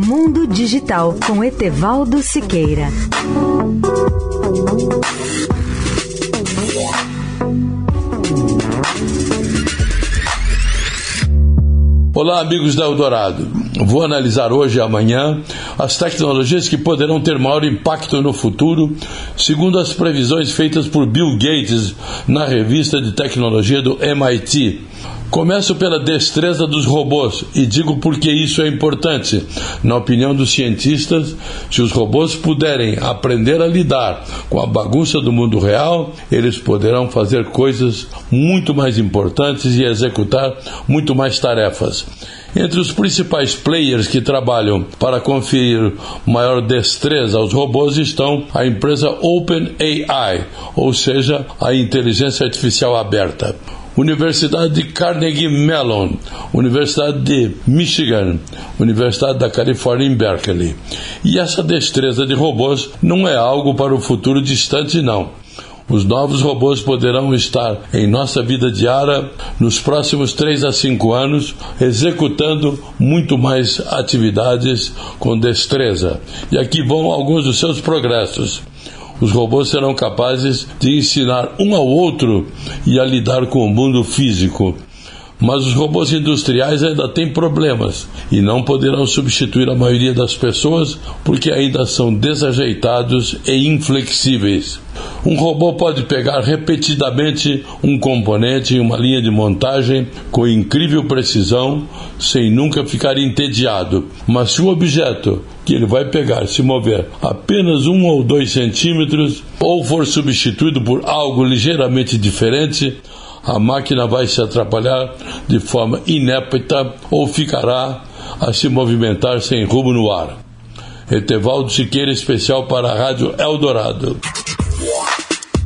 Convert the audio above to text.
Mundo Digital com Etevaldo Siqueira. Olá, amigos da Eldorado. Vou analisar hoje e amanhã as tecnologias que poderão ter maior impacto no futuro, segundo as previsões feitas por Bill Gates na revista de tecnologia do MIT. Começo pela destreza dos robôs e digo porque isso é importante. Na opinião dos cientistas, se os robôs puderem aprender a lidar com a bagunça do mundo real, eles poderão fazer coisas muito mais importantes e executar muito mais tarefas. Entre os principais players que trabalham para conferir maior destreza aos robôs estão a empresa OpenAI, ou seja, a inteligência artificial aberta. Universidade de Carnegie Mellon, Universidade de Michigan, Universidade da Califórnia em Berkeley. E essa destreza de robôs não é algo para o futuro distante, não. Os novos robôs poderão estar em nossa vida diária nos próximos 3 a 5 anos, executando muito mais atividades com destreza. E aqui vão alguns dos seus progressos os robôs serão capazes de ensinar um ao outro e a lidar com o mundo físico. Mas os robôs industriais ainda têm problemas e não poderão substituir a maioria das pessoas porque ainda são desajeitados e inflexíveis. Um robô pode pegar repetidamente um componente em uma linha de montagem com incrível precisão, sem nunca ficar entediado. Mas se o objeto que ele vai pegar se mover apenas um ou dois centímetros ou for substituído por algo ligeiramente diferente, a máquina vai se atrapalhar de forma inépita ou ficará a se movimentar sem rumo no ar. Etevaldo Siqueira, especial para a Rádio Eldorado.